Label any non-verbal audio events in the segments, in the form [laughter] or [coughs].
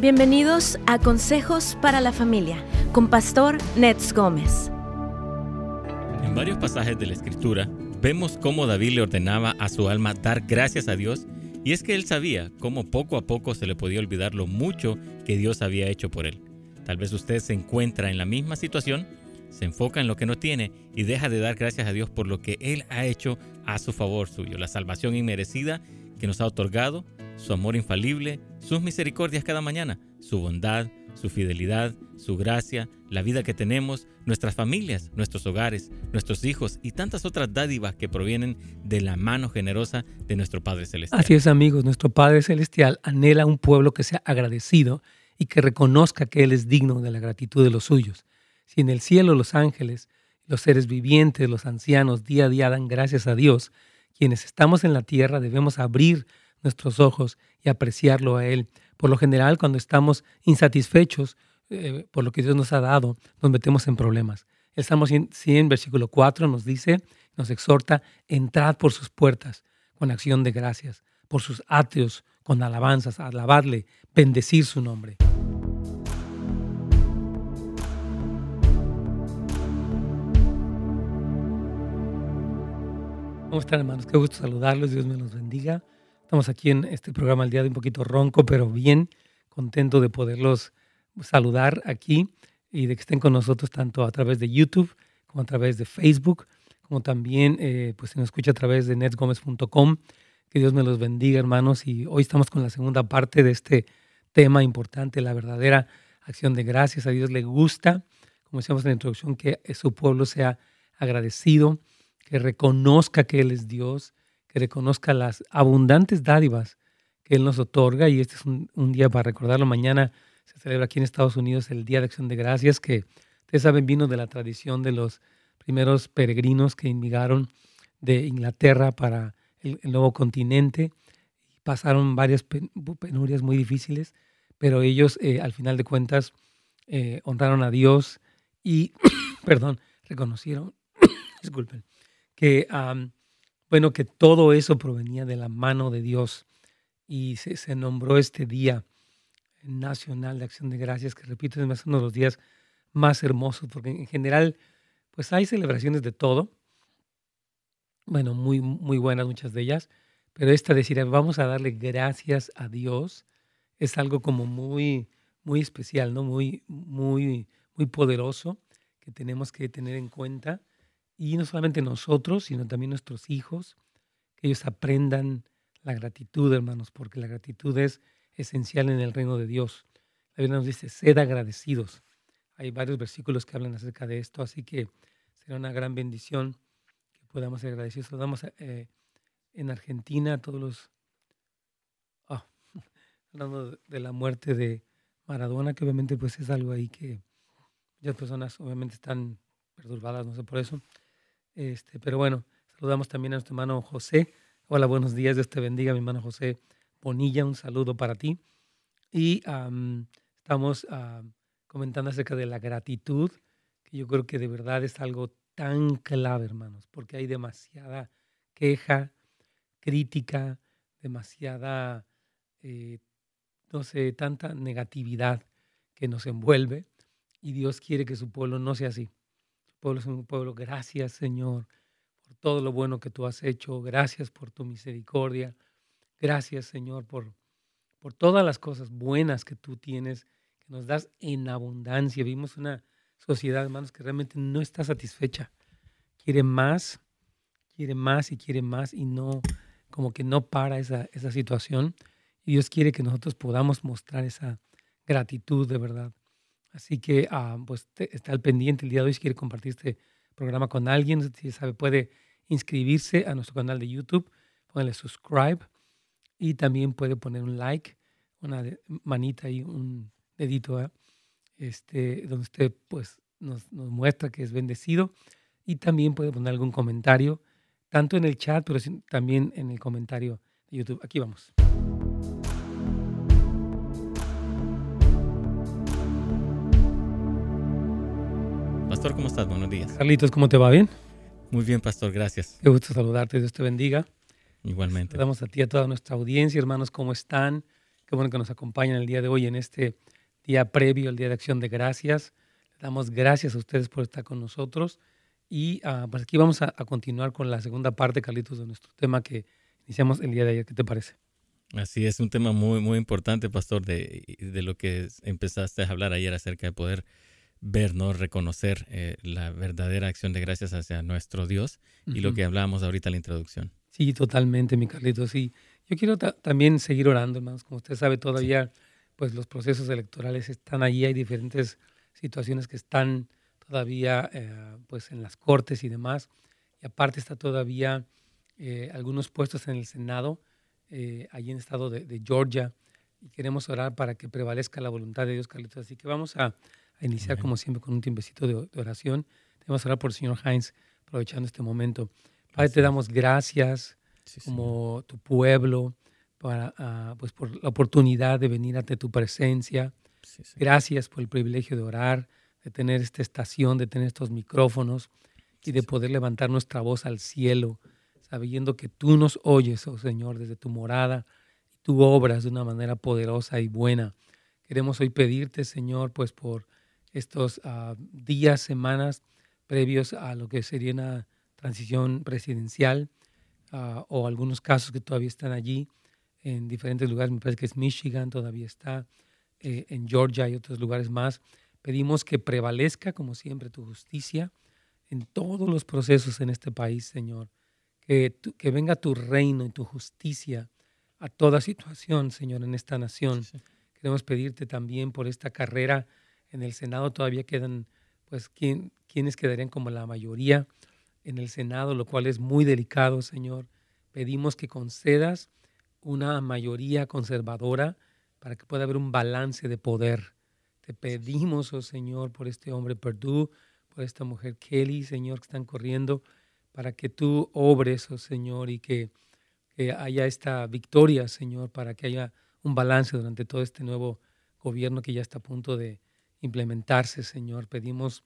Bienvenidos a Consejos para la Familia con Pastor Nets Gómez. En varios pasajes de la Escritura vemos cómo David le ordenaba a su alma dar gracias a Dios y es que él sabía cómo poco a poco se le podía olvidar lo mucho que Dios había hecho por él. Tal vez usted se encuentra en la misma situación, se enfoca en lo que no tiene y deja de dar gracias a Dios por lo que Él ha hecho a su favor suyo, la salvación inmerecida que nos ha otorgado, su amor infalible, sus misericordias cada mañana, su bondad, su fidelidad, su gracia, la vida que tenemos, nuestras familias, nuestros hogares, nuestros hijos y tantas otras dádivas que provienen de la mano generosa de nuestro Padre Celestial. Así es amigos, nuestro Padre Celestial anhela un pueblo que sea agradecido y que reconozca que Él es digno de la gratitud de los suyos. Si en el cielo los ángeles, los seres vivientes, los ancianos día a día dan gracias a Dios, quienes estamos en la tierra debemos abrir nuestros ojos y apreciarlo a Él. Por lo general, cuando estamos insatisfechos eh, por lo que Dios nos ha dado, nos metemos en problemas. El Salmo 100, versículo 4 nos dice, nos exhorta, entrad por sus puertas con acción de gracias, por sus atrios con alabanzas, alabarle, bendecir su nombre. ¿Cómo están hermanos? Qué gusto saludarlos, Dios me los bendiga. Estamos aquí en este programa el día de un poquito ronco, pero bien contento de poderlos saludar aquí y de que estén con nosotros tanto a través de YouTube como a través de Facebook, como también eh, pues se nos escucha a través de netsgomez.com. Que Dios me los bendiga, hermanos. Y hoy estamos con la segunda parte de este tema importante, la verdadera acción de gracias. A Dios le gusta, como decíamos en la introducción, que su pueblo sea agradecido, que reconozca que Él es Dios, reconozca las abundantes dádivas que Él nos otorga. Y este es un, día para recordarlo. Mañana se celebra aquí en Estados Unidos el Día de Acción de Gracias, que ustedes saben vino de la tradición de los primeros peregrinos que inmigraron de Inglaterra para el, nuevo continente. Pasaron varias penurias muy difíciles, pero ellos eh, al final de cuentas eh, honraron a Dios y, [coughs] perdón, reconocieron, [coughs] disculpen, que bueno, que todo eso provenía de la mano de Dios y se, nombró este Día Nacional de Acción de Gracias, que repito, es uno de los días más hermosos, porque en general, pues hay celebraciones de todo, bueno, muy, muy buenas muchas de ellas, pero esta decir, vamos a darle gracias a Dios, es algo como muy, muy especial, ¿no? Muy, muy, muy poderoso que tenemos que tener en cuenta y no solamente nosotros, sino también nuestros hijos, que ellos aprendan la gratitud, hermanos, porque la gratitud es esencial en el reino de Dios. La Biblia nos dice, sed agradecidos. Hay varios versículos que hablan acerca de esto, así que será una gran bendición que podamos ser agradecidos. Damos eh, en Argentina a todos los... Ah, [laughs] hablando de la muerte de Maradona, que obviamente pues es algo ahí que muchas personas obviamente están perturbadas, no sé por eso. Este, pero bueno, saludamos también a nuestro hermano José. Hola, buenos días, Dios te bendiga, mi hermano José Bonilla, un saludo para ti. Y estamos comentando acerca de la gratitud, que yo creo que de verdad es algo tan clave, hermanos, porque hay demasiada queja, crítica, demasiada, eh, no sé, tanta negatividad que nos envuelve y Dios quiere que su pueblo no sea así pueblo un pueblo. Gracias, Señor, por todo lo bueno que tú has hecho. Gracias por tu misericordia. Gracias, Señor, por, por todas las cosas buenas que tú tienes, que nos das en abundancia. Vimos una sociedad, hermanos, que realmente no está satisfecha. Quiere más, quiere más y quiere más y no, como que no para esa, esa situación. Dios quiere que nosotros podamos mostrar esa gratitud de verdad. Así que ah, pues está pendiente el día de hoy si quiere compartir este programa con alguien, si sabe, puede inscribirse a nuestro canal de YouTube, póngale subscribe y también puede poner un like, una manita y un dedito, este, donde usted pues nos, nos, muestra que es bendecido y también puede poner algún comentario, tanto en el chat, pero también en el comentario de YouTube. Aquí vamos. Pastor, ¿cómo estás? Buenos días. Carlitos, ¿cómo te va? ¿Bien? Muy bien, Pastor, gracias. Qué gusto saludarte, Dios te bendiga. Igualmente. Damos a ti, a toda nuestra audiencia, hermanos, ¿cómo están? Qué bueno que nos acompañan el día de hoy en este día previo al Día de Acción de Gracias. Damos gracias a ustedes por estar con nosotros. Y uh, pues aquí vamos a, a, continuar con la segunda parte, Carlitos, de nuestro tema que iniciamos el día de ayer. ¿Qué te parece? Así es, un tema muy, muy importante, Pastor, de, de lo que empezaste a hablar ayer acerca de poder ver, ¿no? reconocer eh, la verdadera acción de gracias hacia nuestro Dios y uh -huh. lo que hablábamos ahorita en la introducción. Sí, totalmente, mi Carlitos. Sí, yo quiero también seguir orando, hermanos. Como usted sabe, todavía sí. pues los procesos electorales están allí, hay diferentes situaciones que están todavía eh, pues en las cortes y demás. Y aparte está todavía eh, algunos puestos en el Senado, allí en el estado de, de, Georgia, y queremos orar para que prevalezca la voluntad de Dios, Carlitos. Así que vamos a, a iniciar, Amén. como siempre, con un tiempecito de, de oración. Vamos a orar por el señor Heinz, aprovechando este momento. Padre, te damos gracias sí, como tu pueblo, para, uh, pues por la oportunidad de venir ante tu presencia. Sí. Gracias por el privilegio de orar, de tener esta estación, de tener estos micrófonos y de poder levantar nuestra voz al cielo, sabiendo que tú nos oyes, oh Señor, desde tu morada y tú obras de una manera poderosa y buena. Queremos hoy pedirte, Señor, pues por estos uh, días, semanas previos a lo que sería una transición presidencial uh, o algunos casos que todavía están allí en diferentes lugares, me parece que es Michigan, todavía está eh, en Georgia y otros lugares más. Pedimos que prevalezca, como siempre, tu justicia en todos los procesos en este país, Señor. Que, tu, que venga tu reino y tu justicia a toda situación, Señor, en esta nación. Sí, sí. Queremos pedirte también por esta carrera en el Senado. Todavía quedan, pues, ¿quién, quienes quedarían como la mayoría en el Senado, lo cual es muy delicado, Señor. Pedimos que concedas una mayoría conservadora para que pueda haber un balance de poder. Te pedimos, oh Señor, por este hombre Perdue, por esta mujer Kelly, Señor, que están corriendo, para que tú obres, oh Señor, y que haya esta victoria, Señor, para que haya un balance durante todo este nuevo gobierno que ya está a punto de implementarse, Señor. Pedimos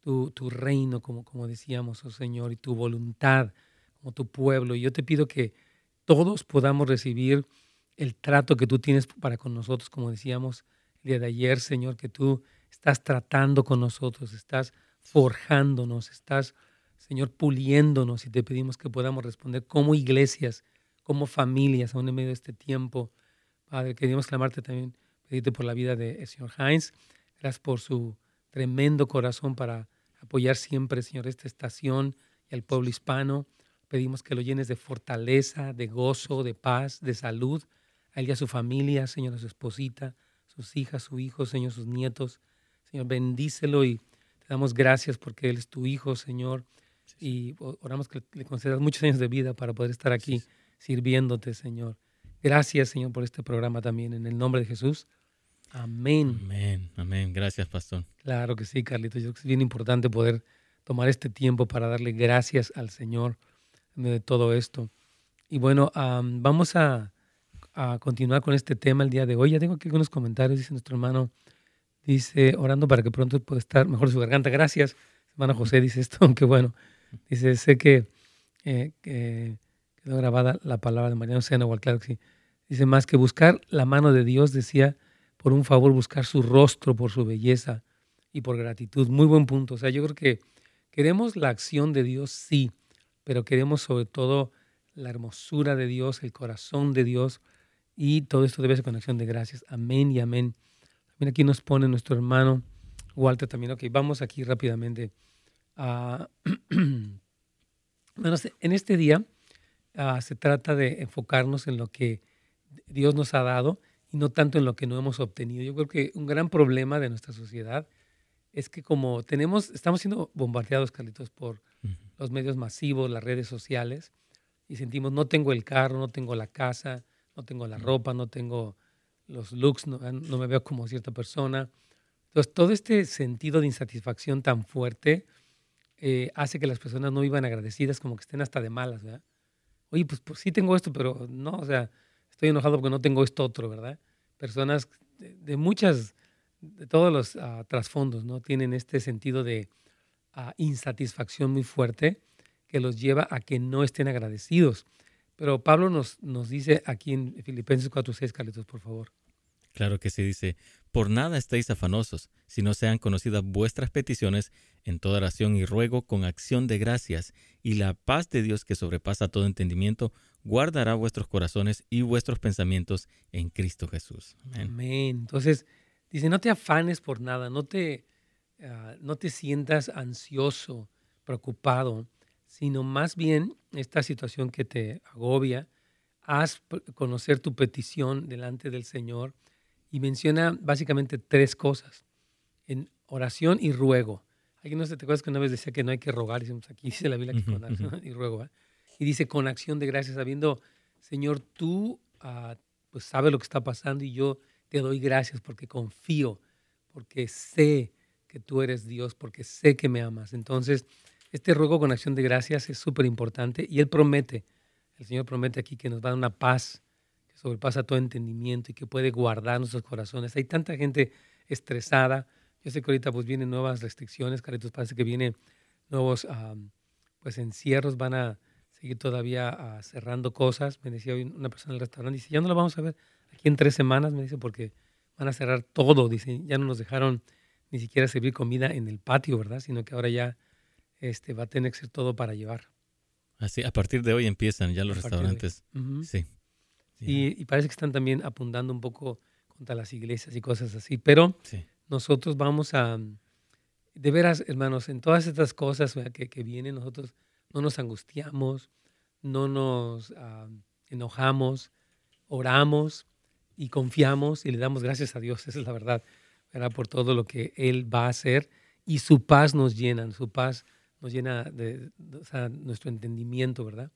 tu, reino, como, como decíamos, oh Señor, y tu voluntad como tu pueblo. Y yo te pido que todos podamos recibir el trato que tú tienes para con nosotros, como decíamos el día de ayer, Señor, que tú estás tratando con nosotros, estás forjándonos, estás, Señor, puliéndonos y te pedimos que podamos responder como iglesias, como familias, aún en medio de este tiempo. Padre, queríamos clamarte también, pedirte por la vida del señor Heinz, gracias por su tremendo corazón para apoyar siempre, Señor, esta estación y al pueblo hispano. Pedimos que lo llenes de fortaleza, de gozo, de paz, de salud. A él y a su familia, Señor, a su esposita, sus hijas, su hijo, Señor, sus nietos. Señor, bendícelo y te damos gracias porque él es tu hijo, Señor. Y oramos que le concedas muchos años de vida para poder estar aquí sirviéndote, Señor. Gracias, Señor, por este programa también. En el nombre de Jesús. Amén. Amén, amén. Gracias, pastor. Claro que sí, Carlitos. Yo creo que es bien importante poder tomar este tiempo para darle gracias al Señor de todo esto. Y bueno, um, vamos a, a, continuar con este tema el día de hoy. Ya tengo aquí algunos comentarios, dice nuestro hermano, dice, orando para que pronto pueda estar mejor su garganta. Gracias, hermano José, dice esto, [laughs] aunque bueno, dice, sé que, eh, que quedó grabada la palabra de Mariano Sena, igual claro que sí. Dice, más que buscar la mano de Dios, decía, por un favor, buscar su rostro por su belleza y por gratitud. Muy buen punto. O sea, yo creo que queremos la acción de Dios, sí, pero queremos sobre todo la hermosura de Dios, el corazón de Dios, y todo esto debe ser con acción de gracias. Amén y amén. También aquí nos pone nuestro hermano Walter también. Ok, vamos aquí rápidamente. [clears throat] Bueno, en este día uh, se trata de enfocarnos en lo que Dios nos ha dado y no tanto en lo que no hemos obtenido. Yo creo que un gran problema de nuestra sociedad es que como tenemos, estamos siendo bombardeados, Carlitos, por uh -huh. los medios masivos, las redes sociales, y sentimos, no tengo el carro, no tengo la casa, no tengo la ropa, no tengo los looks, no, no me veo como cierta persona. Entonces, todo este sentido de insatisfacción tan fuerte eh, hace que las personas no vivan agradecidas, como que estén hasta de malas, ¿verdad? Oye, pues, pues sí tengo esto, pero no, o sea, estoy enojado porque no tengo esto otro, ¿verdad? Personas de, muchas, de todos los uh, trasfondos, ¿no? Tienen este sentido de uh, insatisfacción muy fuerte que los lleva a que no estén agradecidos. Pero Pablo nos, nos dice aquí en Filipenses 4.6, Carlitos, por favor. Claro que sí, dice, por nada estéis afanosos, si no sean conocidas vuestras peticiones en toda oración y ruego con acción de gracias, y la paz de Dios que sobrepasa todo entendimiento, guardará vuestros corazones y vuestros pensamientos en Cristo Jesús. Amén. Entonces, dice, no te afanes por nada, no te, ah, no te sientas ansioso, preocupado, sino más bien esta situación que te agobia, haz conocer tu petición delante del Señor y menciona básicamente tres cosas, en oración y ruego. Alguien no se te acuerdas que una vez decía que no hay que rogar, decimos aquí dice la Biblia que con oración [laughs] y ruego, y dice con acción de gracias, sabiendo, Señor, tú uh, pues sabes lo que está pasando y yo te doy gracias porque confío, porque sé que tú eres Dios, porque sé que me amas. Entonces, este ruego con acción de gracias es súper importante y Él promete, el Señor promete aquí que nos va a dar una paz sobrepasa todo entendimiento y que puede guardar nuestros corazones. Hay tanta gente estresada. Yo sé que ahorita pues vienen nuevas restricciones, Caritos, parece que vienen nuevos pues encierros, van a seguir todavía ah, cerrando cosas. Me decía hoy una persona en el restaurante, dice, ya no lo vamos a ver aquí en tres semanas, me dice, porque van a cerrar todo, dice, ya no nos dejaron ni siquiera servir comida en el patio, ¿verdad? Sino que ahora ya este, va a tener que ser todo para llevar. Así, a partir de hoy empiezan ya los restaurantes. Sí. Y, parece que están también apuntando un poco contra las iglesias y cosas así. Pero nosotros vamos a, de veras, hermanos, en todas estas cosas que, que, vienen, nosotros no nos angustiamos, no nos ah, enojamos, oramos y confiamos y le damos gracias a Dios, esa es la verdad, ¿verdad? por todo lo que Él va a hacer y su paz nos llena, su paz nos llena de, nuestro entendimiento, ¿verdad?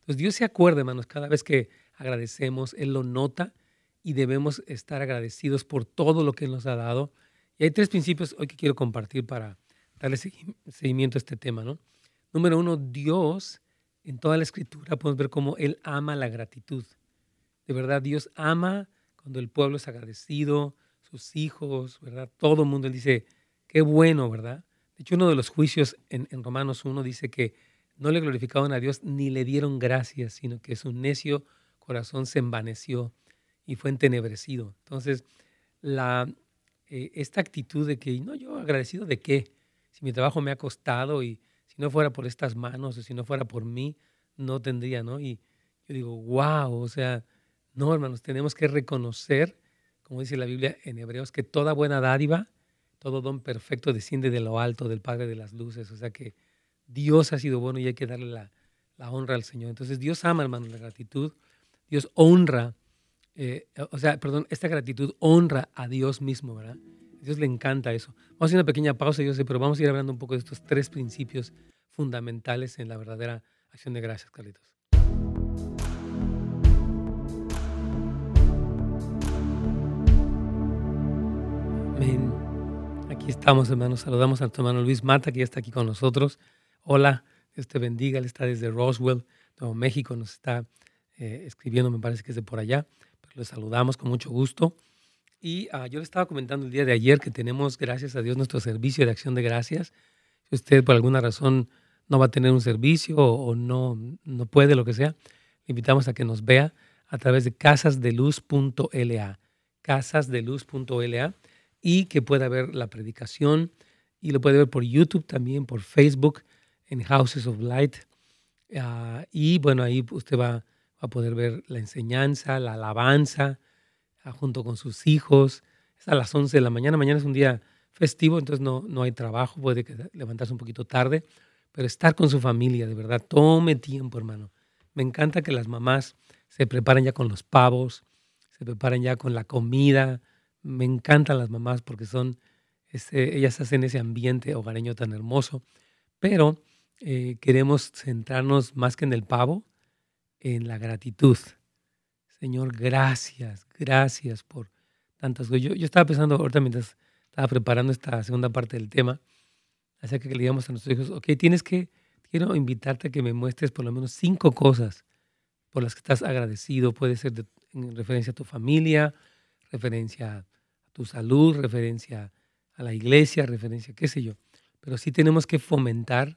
Entonces Dios se acuerda, hermanos, cada vez que agradecemos, Él lo nota y debemos estar agradecidos por todo lo que Él nos ha dado. Y hay tres principios hoy que quiero compartir para darle seguimiento a este tema. ¿no? Número uno, Dios, en toda la escritura podemos ver cómo Él ama la gratitud. De verdad, Dios ama cuando el pueblo es agradecido, sus hijos, ¿verdad? Todo el mundo, Él dice, qué bueno, ¿verdad? De hecho, uno de los juicios en, Romanos 1 dice que no le glorificaban a Dios ni le dieron gracias, sino que su necio corazón se envaneció y fue entenebrecido. Entonces, la, eh, esta actitud de que, no, yo agradecido de qué, si mi trabajo me ha costado y si no fuera por estas manos o si no fuera por mí, no tendría, ¿no? Y yo digo, wow, o sea, no, hermanos, tenemos que reconocer, como dice la Biblia en Hebreos, que toda buena dádiva, todo don perfecto desciende de lo alto, del Padre de las Luces, o sea que Dios ha sido bueno y hay que darle la, la honra al Señor. Entonces Dios ama, hermanos, la gratitud Dios honra, eh, o sea, perdón, esta gratitud honra a Dios mismo, ¿verdad? Dios le encanta eso. Vamos a hacer una pequeña pausa, yo sé, pero vamos a ir hablando un poco de estos tres principios fundamentales en la verdadera acción de gracias, Carlitos. Amén. Aquí estamos, hermanos. Saludamos a nuestro hermano Luis Mata, que ya está aquí con nosotros. Hola, Dios te bendiga. Él está desde Roswell, Nuevo México. Nos está eh, escribiendo, me parece que es de por allá, pero saludamos con mucho gusto. Y ah, yo le estaba comentando el día de ayer que tenemos, gracias a Dios, nuestro servicio de acción de gracias. Si usted por alguna razón no va a tener un servicio o, no, no puede, lo que sea, le invitamos a que nos vea a través de casasdeluz.la, casasdeluz.la, y que pueda ver la predicación y lo puede ver por YouTube también, por Facebook, en Houses of Light. Ah, y bueno, ahí usted va a poder ver la enseñanza, la alabanza, junto con sus hijos. Es a las 11 de la mañana. Mañana es un día festivo, entonces no, no hay trabajo, puede levantarse un poquito tarde, pero estar con su familia, de verdad, tome tiempo, hermano. Me encanta que las mamás se preparen ya con los pavos, se preparen ya con la comida. Me encantan las mamás porque son, ellas hacen ese ambiente hogareño tan hermoso, pero eh, queremos centrarnos más que en el pavo, en la gratitud. Señor, gracias, gracias por tantas cosas. Yo, estaba pensando ahorita mientras estaba preparando esta segunda parte del tema, acerca que le digamos a nuestros hijos, ok, tienes que, quiero invitarte a que me muestres por lo menos cinco cosas por las que estás agradecido. Puede ser en referencia a tu familia, referencia a tu salud, referencia a la iglesia, referencia, qué sé yo. Pero sí tenemos que fomentar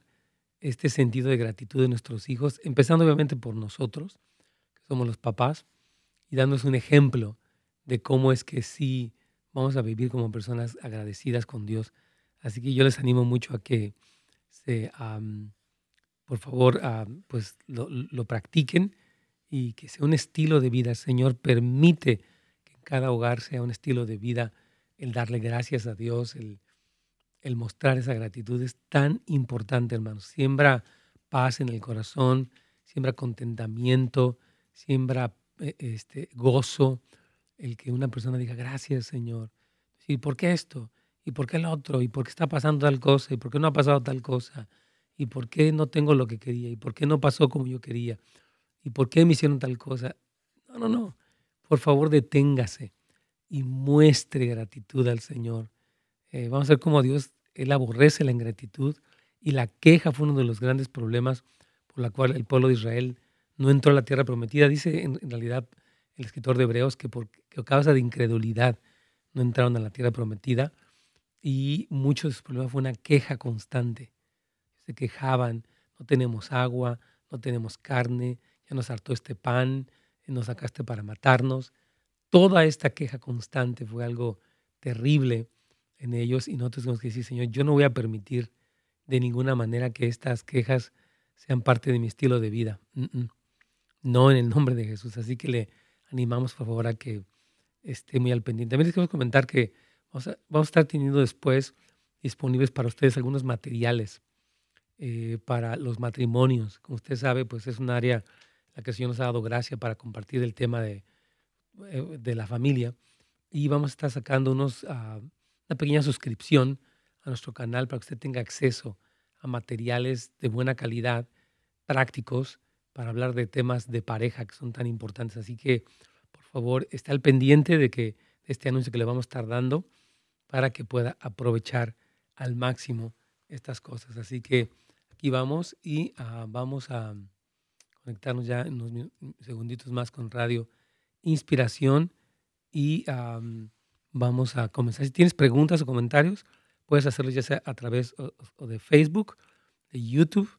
este sentido de gratitud de nuestros hijos, empezando obviamente por nosotros, somos los papás, y dándonos un ejemplo de cómo es que sí vamos a vivir como personas agradecidas con Dios. Así que yo les animo mucho a que se, por favor, pues lo, practiquen y que sea un estilo de vida. Señor permite que en cada hogar sea un estilo de vida el darle gracias a Dios, el, el mostrar esa gratitud es tan importante, hermanos. Siembra paz en el corazón, siembra contentamiento, siembra este, gozo, el que una persona diga gracias, Señor. ¿Y por qué esto? ¿Y por qué el otro? ¿Y por qué está pasando tal cosa? ¿Y por qué no ha pasado tal cosa? ¿Y por qué no tengo lo que quería? ¿Y por qué no pasó como yo quería? ¿Y por qué me hicieron tal cosa? No, no, no. Por favor, deténgase y muestre gratitud al Señor. Eh, vamos a ver cómo Dios, Él aborrece la ingratitud y la queja fue uno de los grandes problemas por la cual el pueblo de Israel no entró a la tierra prometida. Dice en, realidad el escritor de Hebreos que por causa de incredulidad no entraron a la tierra prometida y muchos de sus problemas fue una queja constante. Se quejaban, no tenemos agua, no tenemos carne, ya nos hartó este pan, nos sacaste para matarnos. Toda esta queja constante fue algo terrible en ellos y nosotros tenemos que decir, Señor, yo no voy a permitir de ninguna manera que estas quejas sean parte de mi estilo de vida. No en el nombre de Jesús. Así que le animamos, por favor, a que esté muy al pendiente. También les quiero comentar que vamos a, estar teniendo después disponibles para ustedes algunos materiales eh, para los matrimonios. Como usted sabe, pues es un área en la que el Señor nos ha dado gracia para compartir el tema de, eh, de la familia. Y vamos a estar sacando unos, uh, una pequeña suscripción a nuestro canal para que usted tenga acceso a materiales de buena calidad, prácticos, para hablar de temas de pareja que son tan importantes. Así que, por favor, esté al pendiente de que este anuncio que le vamos a estar dando para que pueda aprovechar al máximo estas cosas. Así que aquí vamos y uh, vamos a conectarnos ya en unos segunditos más con Radio Inspiración y vamos a comenzar. Si tienes preguntas o comentarios, Puedes hacerlo ya sea a través o, de Facebook, de YouTube,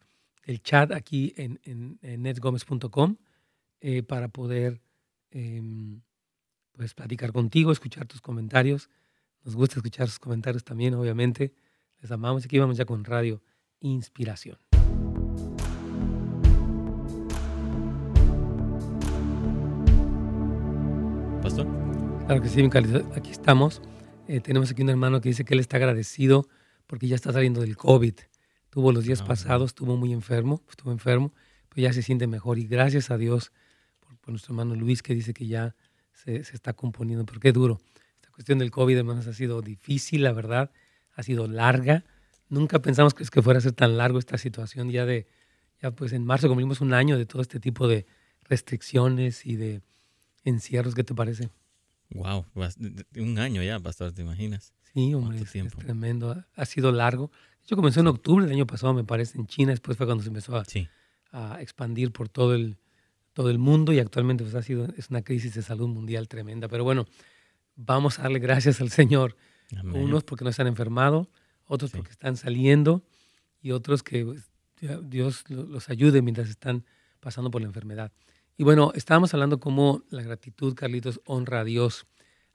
el chat aquí en, en, netgomez.com eh, para poder em, pues, platicar contigo, escuchar tus comentarios. Nos gusta escuchar sus comentarios también, obviamente. Les amamos. Aquí vamos ya con Radio Inspiración. Pastor. Claro que sí, aquí estamos. Eh, tenemos aquí un hermano que dice que él está agradecido porque ya está saliendo del COVID. Tuvo los días ah, pasados, estuvo muy enfermo, estuvo enfermo, pero ya se siente mejor. Y gracias a Dios por, nuestro hermano Luis que dice que ya se, se, está componiendo. Pero qué duro. Esta cuestión del COVID, hermanos, ha sido difícil, la verdad. Ha sido larga. Nunca pensamos que, que fuera a ser tan largo esta situación. Ya de, ya pues en marzo cumplimos un año de todo este tipo de restricciones y de encierros. ¿Qué te parece? Wow, un año ya, pastor, ¿te imaginas? Sí, hombre, es, tremendo. Ha sido largo. Yo comenzó en octubre del año pasado, me parece, en China. Después fue cuando se empezó a, a expandir por todo el, todo el mundo y actualmente pues, ha sido, es una crisis de salud mundial tremenda. Pero bueno, vamos a darle gracias al Señor. Unos porque no se han enfermado, otros porque están saliendo y otros que pues, Dios los ayude mientras están pasando por la enfermedad. Y bueno, estábamos hablando cómo la gratitud, Carlitos, honra a Dios.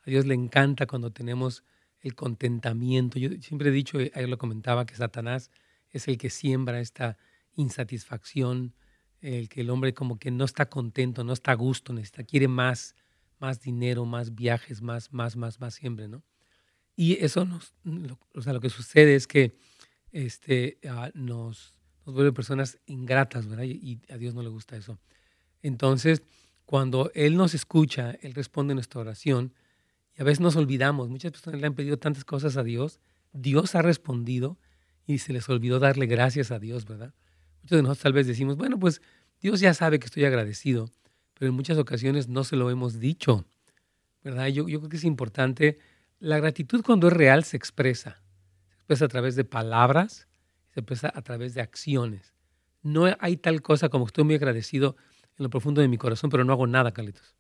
A Dios le encanta cuando tenemos el contentamiento. Yo siempre he dicho, ayer lo comentaba, que Satanás es el que siembra esta insatisfacción, el que el hombre como que no está contento, no está a gusto, necesita, quiere más, más dinero, más viajes, más, más, más, más siempre, ¿no? Y eso nos, o sea, lo que sucede es que este, ah, nos, nos vuelve personas ingratas, ¿verdad? y a Dios no le gusta eso. Entonces, cuando Él nos escucha, Él responde nuestra oración y a veces nos olvidamos. Muchas personas le han pedido tantas cosas a Dios, Dios ha respondido y se les olvidó darle gracias a Dios, ¿verdad? Muchos de nosotros tal vez decimos, bueno, pues Dios ya sabe que estoy agradecido, pero en muchas ocasiones no se lo hemos dicho, ¿verdad? Yo, creo que es importante, la gratitud cuando es real se expresa, se expresa a través de palabras, se expresa a través de acciones. No hay tal cosa como estoy muy agradecido en lo profundo de mi corazón, pero no hago nada, Carlitos.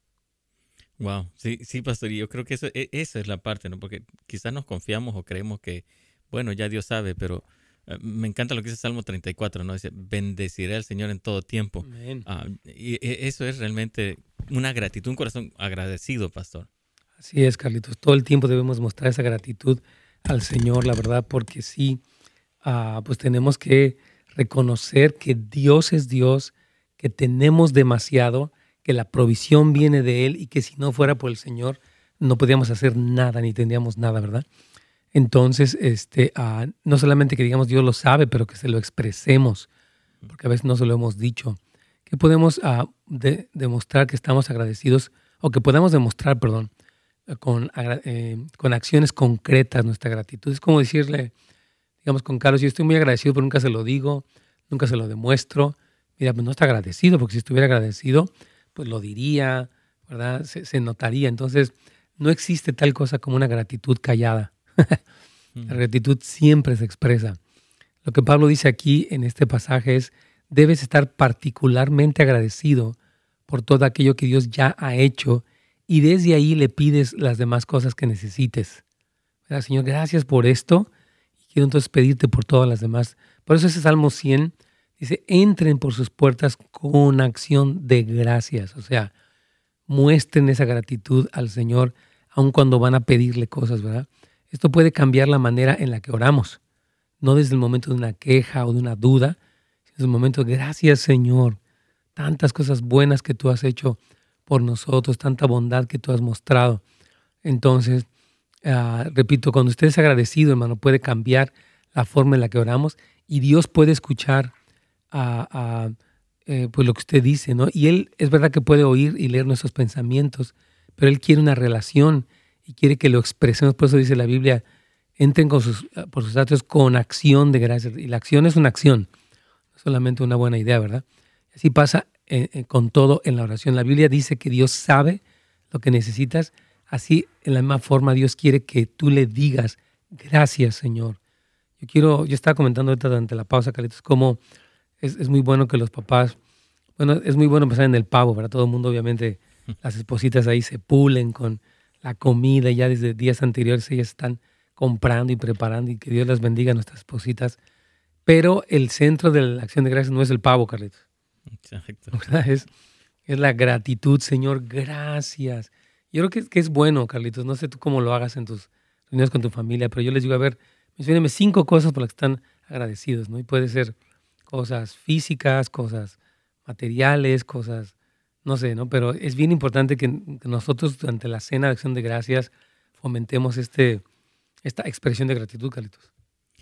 Wow, sí, sí, pastor, y yo creo que eso, e, esa es la parte, ¿no? Porque quizás nos confiamos o creemos que, bueno, ya Dios sabe, pero eh, me encanta lo que dice Salmo 34, ¿no? Dice, bendeciré al Señor en todo tiempo. Ah, y e, eso es realmente una gratitud, un corazón agradecido, pastor. Así es, Carlitos. Todo el tiempo debemos mostrar esa gratitud al Señor, la verdad, porque sí, ah, pues tenemos que reconocer que Dios es Dios, que tenemos demasiado, que la provisión viene de Él y que si no fuera por el Señor no podríamos hacer nada ni tendríamos nada, ¿verdad? Entonces, este, ah, no solamente que digamos Dios lo sabe, pero que se lo expresemos, porque a veces no se lo hemos dicho, que podemos ah, demostrar que estamos agradecidos o que podamos demostrar, perdón, con, eh, con acciones concretas nuestra gratitud. Es como decirle, digamos, con Carlos, yo estoy muy agradecido, pero nunca se lo digo, nunca se lo demuestro. Mira, pues no está agradecido, porque si estuviera agradecido, pues lo diría, ¿verdad? Se, se notaría. Entonces, no existe tal cosa como una gratitud callada. la gratitud siempre se expresa. Lo que Pablo dice aquí en este pasaje es, debes estar particularmente agradecido por todo aquello que Dios ya ha hecho y desde ahí le pides las demás cosas que necesites. Señor, gracias por esto y quiero entonces pedirte por todas las demás. Por eso ese Salmo 100 dice, entren por sus puertas con acción de gracias. O sea, muestren esa gratitud al Señor aun cuando van a pedirle cosas, ¿verdad? Esto puede cambiar la manera en la que oramos, no desde el momento de una queja o de una duda, sino desde el momento de gracias Señor, tantas cosas buenas que tú has hecho por nosotros, tanta bondad que tú has mostrado. Entonces, ah, repito, cuando usted es agradecido, hermano, puede cambiar la forma en la que oramos y Dios puede escuchar a, eh, pues lo que usted dice, ¿no? Y Él es verdad que puede oír y leer nuestros pensamientos, pero Él quiere una relación y quiere que lo expresemos. Por eso dice la Biblia, entren con sus, por sus actos con acción de gracias. Y la acción es una acción, no solamente una buena idea, ¿verdad? Así pasa eh, eh, con todo en la oración. La Biblia dice que Dios sabe lo que necesitas. Así, en la misma forma, Dios quiere que tú le digas, gracias, Señor. Yo quiero, yo estaba comentando ahorita durante la pausa, Carlitos, cómo es, es muy bueno que los papás, bueno, es muy bueno empezar en el pavo, para todo el mundo, obviamente, [laughs] las espositas ahí se pulen con la comida, ya desde días anteriores ellas están comprando y preparando y que Dios las bendiga a nuestras espositas. Pero el centro de la acción de gracias no es el pavo, Carlitos. Exacto. [laughs] Es, es la gratitud, Señor, gracias. Yo creo que, que, es bueno, Carlitos. No sé tú cómo lo hagas en tus reuniones con tu familia, pero yo les digo, a ver, mencionenme cinco cosas por las que están agradecidos, ¿no? Y puede ser cosas físicas, cosas materiales, cosas no sé, ¿no? Pero es bien importante que, nosotros durante la cena de acción de gracias fomentemos este, esta expresión de gratitud, Carlitos.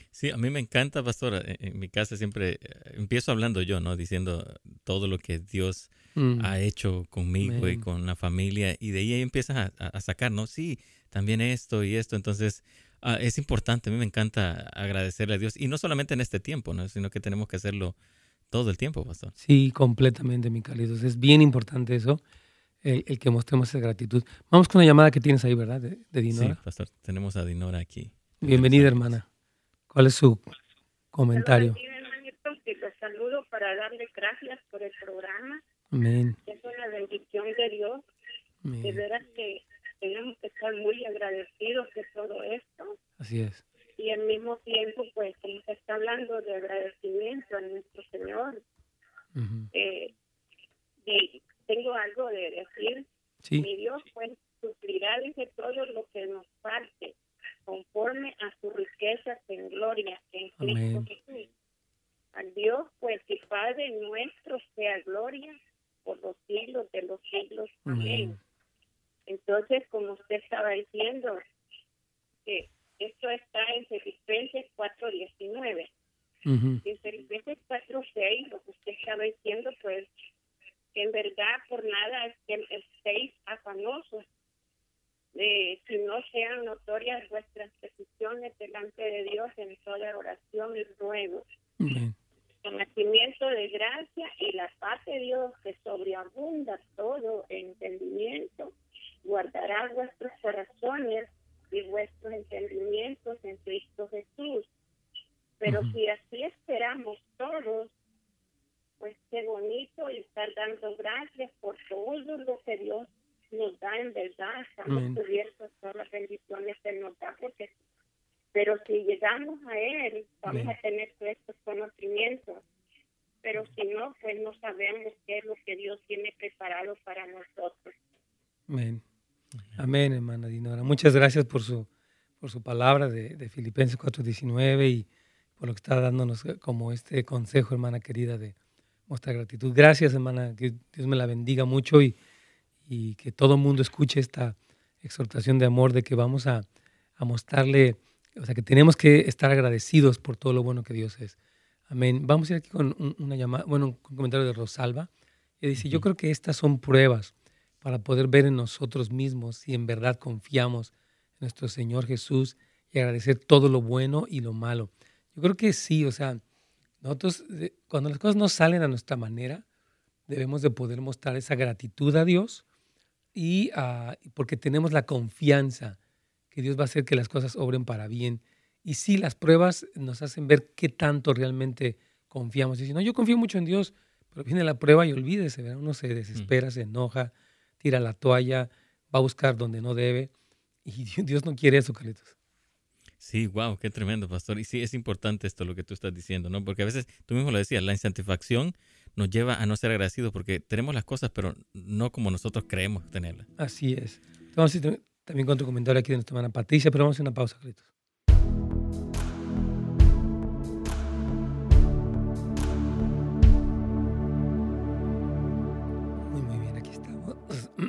Sí, a mí me encanta, pastor. En mi casa siempre eh, empiezo hablando yo, ¿no? Diciendo todo lo que Dios mm. ha hecho conmigo y con la familia. Y de ahí empiezas a, sacar, ¿no? Sí, también esto y esto. Entonces, ah, es importante. A mí me encanta agradecerle a Dios. Y no solamente en este tiempo, ¿no? Sino que tenemos que hacerlo todo el tiempo, pastor. Sí, completamente, mi Carlitos. Es bien importante eso, el, que mostremos esa gratitud.Amos con una llamada que tienes ahí, ¿verdad? De, Dinora. Sí, pastor. Tenemos a Dinora aquí. Bienvenida, hermana. ¿Cuál es su comentario? Los saludo para darle gracias por el programa. Amén. Es una bendición de Dios. De veras que tenemos que estar muy agradecidos de todo esto. Así es y al mismo tiempo, pues, como se está hablando de agradecimiento a nuestro Señor, eh, tengo algo de decir. Mi Dios, pues, suplirá, dice, todo lo que nos falte, conforme a su riqueza en gloria en Cristo Jesús. Al Dios, pues, y Padre nuestro sea gloria por los siglos de los siglos. Amén. Entonces, como usted estaba diciendo, que esto está en Filipenses 4.19. En Filipenses 4.6, lo que usted estaba diciendo, pues, que en verdad por nada es que estéis afanosos, de, si no sean notorias vuestras peticiones delante de Dios en toda oración y ruego. Conocimiento de gracia y la paz de Dios que sobreabunda todo entendimiento, guardará vuestros corazones y vuestros entendimientos en Cristo Jesús. Pero si así esperamos todos, pues qué bonito y estar dando gracias por todo lo que Dios nos da en verdad. Estamos cubiertos todas las bendiciones que nos da porque Pero si llegamos a Él, vamos a tener todos estos conocimientos. Pero si no, pues no sabemos qué es lo que Dios tiene preparado para nosotros. Amén. Amén, hermana Dinora. Muchas gracias por su, por su palabra de, de Filipenses 4.19 y por lo que está dándonos como este consejo, hermana querida, de mostrar gratitud. Gracias, hermana. Que Dios me la bendiga mucho y, y que todo el mundo escuche esta exhortación de amor de que vamos a, a mostrarle o sea que tenemos que estar agradecidos por todo lo bueno que Dios es. Amén. Vamos a ir aquí con una llamada, bueno, un comentario de Rosalba. Y dice, yo creo que estas son pruebas para poder ver en nosotros mismos si en verdad confiamos en nuestro Señor Jesús y agradecer todo lo bueno y lo malo. Yo creo que sí, o sea, nosotros cuando las cosas no salen a nuestra manera, debemos de poder mostrar esa gratitud a Dios y uh, porque tenemos la confianza que Dios va a hacer que las cosas obren para bien. Y sí, las pruebas nos hacen ver qué tanto realmente confiamos. Y si no, yo confío mucho en Dios, pero viene la prueba y olvídese, ¿verdad? uno se desespera, se enoja, tira la toalla, va a buscar donde no debe. [laughs] Y Dios no quiere eso, Carlitos. Sí, wow, qué tremendo, pastor. Y sí, es importante esto lo que tú estás diciendo, ¿no? Porque a veces, tú mismo lo decías, la insatisfacción nos lleva a no ser agradecidos porque tenemos las cosas, pero no como nosotros creemos tenerlas. Así es. Entonces, también con tu comentario aquí de nuestra hermana Patricia, pero vamos a hacer una pausa, Carlitos.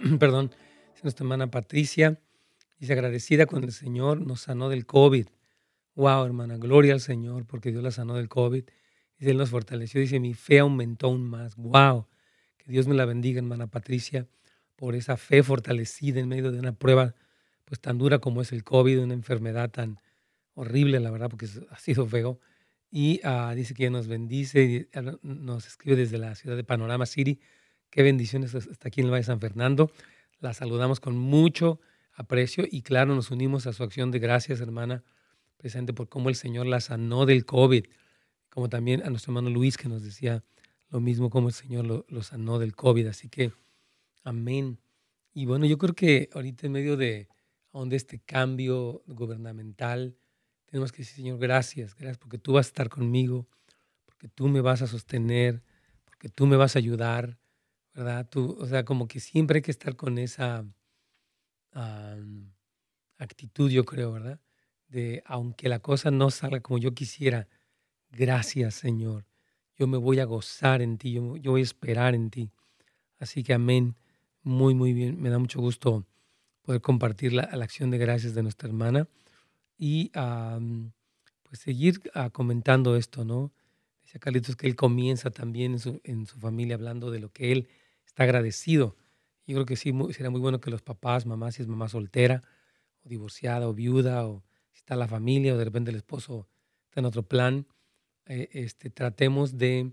[clears throat] Perdón, es nuestra hermana Patricia. Dice, agradecida con el Señor, nos sanó del COVID. Wow, hermana, gloria al Señor, porque Dios la sanó del COVID. Dice, Él nos fortaleció. Dice, mi fe aumentó aún más. Wow, que Dios me la bendiga, hermana Patricia por esa fe fortalecida en medio de una prueba pues tan dura como es el COVID, una enfermedad tan horrible, la verdad, porque ha sido feo. Y uh, dice que nos bendice, ah, nos escribe desde la ciudad de Panorama City. Qué bendiciones está aquí en el Valle de San Fernando. La saludamos con mucho aprecio y claro, nos unimos a su acción de gracias, hermana, presente por cómo el Señor la sanó del COVID, como también a nuestro hermano Luis que nos decía lo mismo, como el Señor lo, lo sanó del COVID. Así que Amén. Y bueno, yo creo que ahorita en medio de donde este cambio gubernamental, tenemos que decir, Señor, gracias, gracias porque tú vas a estar conmigo, porque tú me vas a sostener, porque tú me vas a ayudar, ¿verdad? Tú, o sea, como que siempre hay que estar con esa actitud, yo creo, ¿verdad? De aunque la cosa no salga como yo quisiera, gracias, Señor. Yo me voy a gozar en ti, yo, yo voy a esperar en ti. Así que amén muy, muy bien. Me da mucho gusto poder compartir la, la acción de gracias de nuestra hermana y pues seguir ah, comentando esto, ¿no? Dice Carlitos que él comienza también en su, en su, familia hablando de lo que él está agradecido. Yo creo que sí, sería muy bueno que los papás, mamás, si es mamá soltera o divorciada o viuda o si está la familia o de repente el esposo está en otro plan, eh, este, tratemos de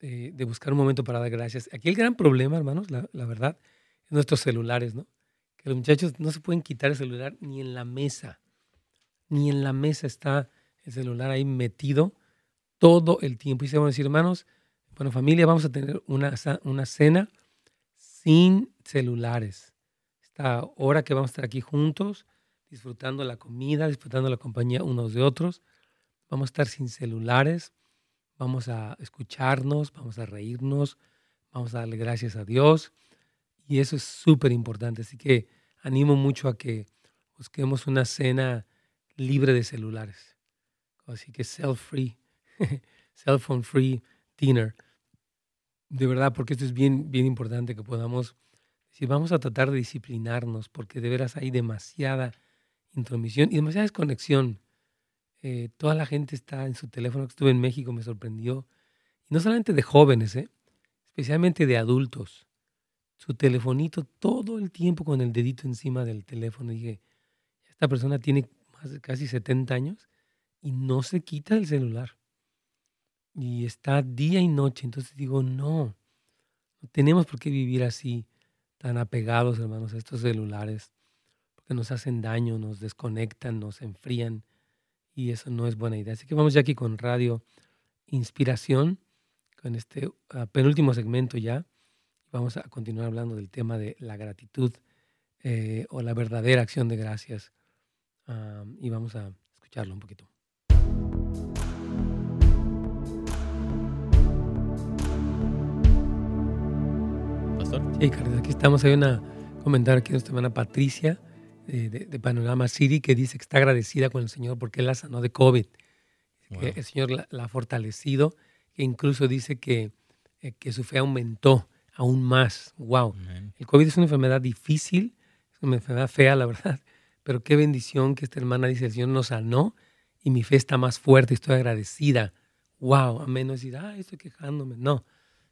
de, buscar un momento para dar gracias. Aquí el gran problema, hermanos, la, verdad, es nuestros celulares, ¿no? Que los muchachos no se pueden quitar el celular ni en la mesa. Ni en la mesa está el celular ahí metido todo el tiempo. Y se van a decir, hermanos, bueno, familia, vamos a tener una, una cena sin celulares. Esta hora que vamos a estar aquí juntos, disfrutando la comida, disfrutando la compañía unos de otros. Vamos a estar sin celulares vamos a escucharnos, vamos a reírnos, vamos a darle gracias a Dios. Y eso es súper importante. Así que animo mucho a que busquemos una cena libre de celulares. Así que self-free, [laughs] cell phone free dinner. De verdad, porque esto es bien, bien importante que podamos decir, vamos a tratar de disciplinarnos, porque de veras hay demasiada intromisión y demasiada desconexión eh, toda la gente está en su teléfono. Estuve en México, me sorprendió. No solamente de jóvenes, ¿eh? especialmente de adultos. Su telefonito todo el tiempo con el dedito encima del teléfono. Dije, esta persona tiene casi 70 años y no se quita el celular. Y está día y noche. Entonces digo, no, no tenemos por qué vivir así, tan apegados, hermanos, a estos celulares, porque nos hacen daño, nos desconectan, nos enfrían y eso no es buena idea. Así que vamos ya aquí con Radio Inspiración, con este ah, penúltimo segmento ya. Vamos a continuar hablando del tema de la gratitud eh, o la verdadera acción de gracias. y vamos a escucharlo un poquito. Sí, Carlos, aquí estamos. Hay una comentario aquí de nuestra hermana Patricia de, Panorama City que dice que está agradecida con el Señor porque Él la sanó de COVID. Que el Señor la, ha fortalecido, que incluso dice que, eh, que su fe aumentó aún más. ¡Wow! El COVID es una enfermedad difícil, es una enfermedad fea, la verdad, [laughs] pero qué bendición que esta hermana dice: el Señor nos sanó y mi fe está más fuerte, estoy agradecida. ¡Wow! Amén. No decir, ah, estoy quejándome. No,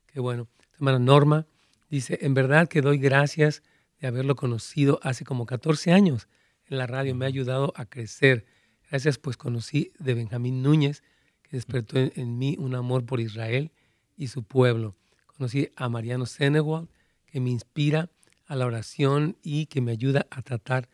qué bueno. hermana Norma dice: En verdad que doy gracias de haberlo conocido hace como 14 años en la radio. Me ha ayudado a crecer. Gracias, pues conocí de Benjamín Núñez, que despertó en, mí un amor por Israel y su pueblo. Conocí a Mariano Senewald, que me inspira a la oración y que me ayuda a tratar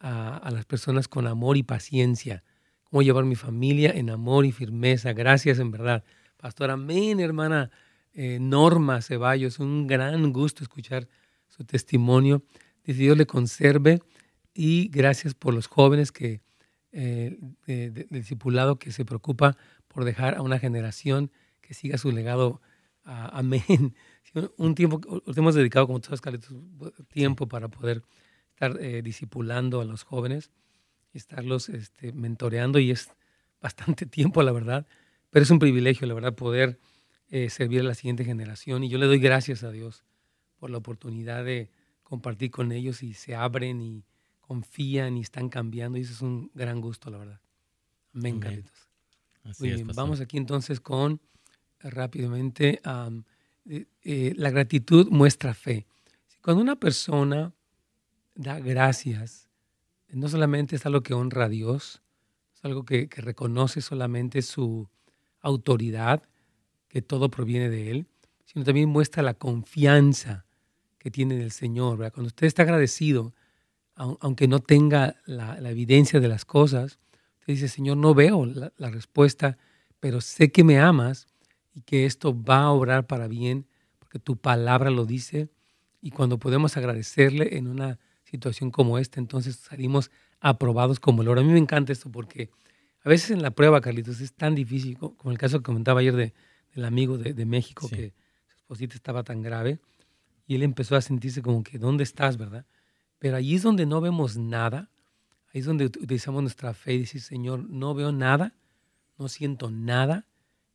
a, las personas con amor y paciencia. Cómo llevar mi familia en amor y firmeza. Gracias, en verdad. Pastor, amén, hermana eh, Norma Ceballos. Un gran gusto escuchar su testimonio. Dice, Dios le conserve y gracias por los jóvenes que, eh, del discipulado que se preocupa por dejar a una generación que siga su legado. amén. [laughs] Un tiempo, hemos dedicado, como tú sabes, tiempo para poder estar eh, discipulando a los jóvenes y estarlos este, mentoreando y es bastante [laughs] tiempo, la verdad, pero es un privilegio, la verdad, poder eh, servir a la siguiente generación y yo le doy gracias a Dios por la oportunidad de compartir con ellos y se abren y confían y están cambiando y eso es un gran gusto, la verdad. Amén, Carlitos. Muy bien, vamos aquí entonces con rápidamente eh, eh, la gratitud muestra fe. Cuando una persona da gracias, no solamente es algo que honra a Dios, es algo que, que reconoce solamente su autoridad, que todo proviene de Él, sino también muestra la confianza que tiene el Señor. Cuando usted está agradecido, aunque no tenga la, evidencia de las cosas, usted dice, Señor, no veo la, respuesta, pero sé que me amas y que esto va a obrar para bien, porque tu palabra lo dice. Y cuando podemos agradecerle en una situación como esta, entonces salimos aprobados como el oro. A mí me encanta esto porque a veces en la prueba, Carlitos, es tan difícil, como el caso que comentaba ayer de, del amigo de, México, que su esposita estaba tan grave y él empezó a sentirse como que, ¿dónde estás, verdad? Pero allí es donde no vemos nada, ahí es donde utilizamos nuestra fe y decir, Señor, no veo nada, no siento nada,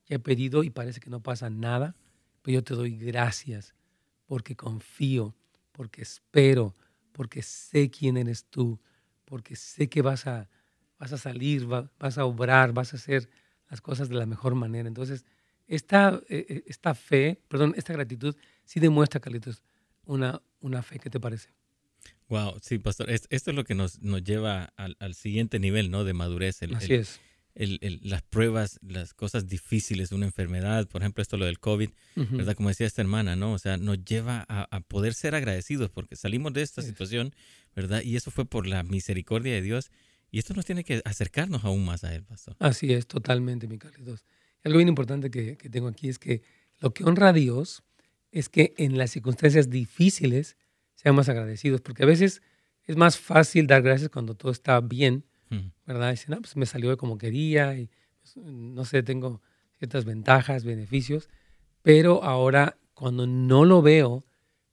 ya he pedido y parece que no pasa nada, pero yo te doy gracias porque confío, porque espero, porque sé quién eres tú, porque sé que vas a, vas a salir, vas a obrar, vas a hacer las cosas de la mejor manera. Entonces, esta, eh, eh, esta fe, perdón, esta gratitud sí demuestra, Carlitos, una, una fe. ¿Qué te parece? Wow, sí, pastor. esto es lo que nos, nos lleva al, al, siguiente nivel, ¿no? De madurez. El, Así es. El, las pruebas, las cosas difíciles de una enfermedad, por ejemplo, esto lo del COVID, ¿verdad? Como decía esta hermana, ¿no? O sea, nos lleva a, a poder ser agradecidos porque salimos de esta situación, ¿verdad? Y eso fue por la misericordia de Dios. Y esto nos tiene que acercarnos aún más a Él, pastor. Así es, totalmente, mi Carlitos. Algo bien importante que, que tengo aquí es que lo que honra a Dios es que en las circunstancias difíciles seamos agradecidos, porque a veces es más fácil dar gracias cuando todo está bien, ¿verdad? Dicen, no, pues me salió como quería y pues, no sé, tengo ciertas ventajas, beneficios, pero ahora cuando no lo veo,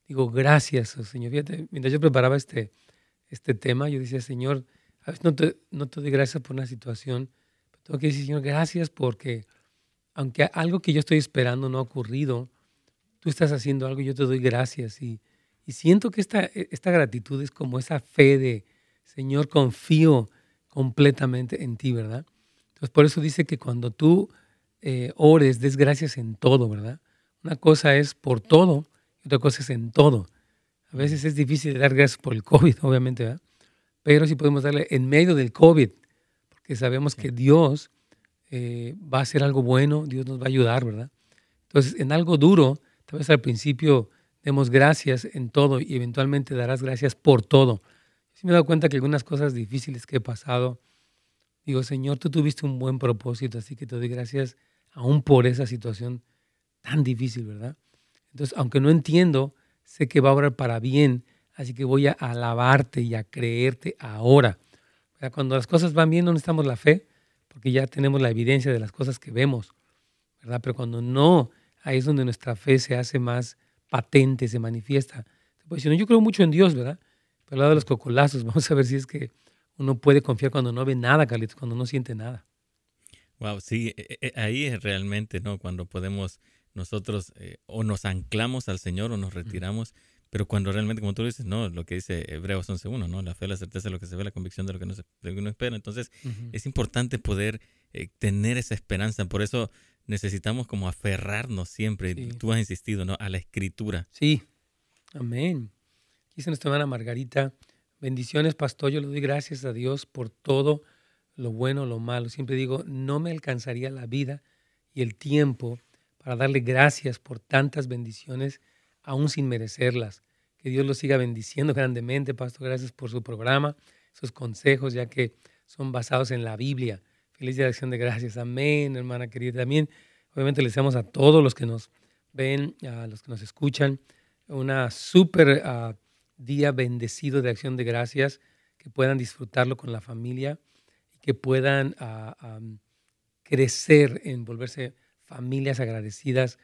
digo, gracias, Señor. Fíjate, mientras yo preparaba este, este tema, yo decía, Señor, a veces no te, no te doy gracias por una situación, pero tengo que decir, Señor, gracias porque aunque algo que yo estoy esperando no ha ocurrido, tú estás haciendo algo y yo te doy gracias. Y, siento que esta, e, esta gratitud es como esa fe de, Señor, confío completamente en ti, ¿verdad? Entonces, por eso dice que cuando tú eh, ores, des gracias en todo, ¿verdad? Una cosa es por todo y otra cosa es en todo. A veces es difícil dar gracias por el COVID, [laughs] obviamente, ¿verdad? Pero sí podemos darle en medio del COVID, porque sabemos que Dios eh, va a hacer algo bueno, Dios nos va a ayudar, ¿verdad? Entonces, en algo duro, Tal vez al principio demos gracias en todo y eventualmente darás gracias por todo. Sí me he dado cuenta que algunas cosas difíciles que he pasado, digo, Señor, tú tuviste un buen propósito, así que te doy gracias aún por esa situación tan difícil, ¿verdad? Entonces, aunque no entiendo, sé que va a obrar para bien, así que voy a alabarte y a creerte ahora. Cuando las cosas van bien no necesitamos la fe, porque ya tenemos la evidencia de las cosas que vemos, ¿verdad? Pero cuando no, ahí es donde nuestra fe se hace más patente, se manifiesta. Pues si no, yo creo mucho en Dios, ¿verdad? Pero al lado de los cocolazos, [laughs] vamos a ver si es que uno puede confiar cuando no ve nada, Carlitos, cuando no siente nada. Wow, sí, e, e, ahí es realmente, ¿no? Cuando podemos nosotros eh, o nos anclamos al Señor o nos retiramos, pero cuando realmente, como tú dices, no, lo que dice Hebreos 11.1, ¿no? La fe, la certeza de lo que se ve, la convicción de lo que no se, uno espera. Entonces, es importante poder eh, tener esa esperanza. Por eso necesitamos como aferrarnos siempre, tú has insistido, ¿no? A la escritura. Sí, amén. Dice nuestra hermana Margarita, bendiciones, pastor, yo le doy gracias a Dios por todo lo bueno, lo malo. Siempre digo, no me alcanzaría la vida y el tiempo para darle gracias por tantas bendiciones aún sin merecerlas. Que Dios los siga bendiciendo grandemente, Pastor. Gracias por su programa, sus consejos, ya que son basados en la Biblia. Feliz día de acción de gracias. Amén, hermana querida. También, obviamente, le deseamos a todos los que nos ven, a los que nos escuchan, una súper ah, día bendecido de acción de gracias, que puedan disfrutarlo con la familia y que puedan ah, crecer en volverse familias agradecidas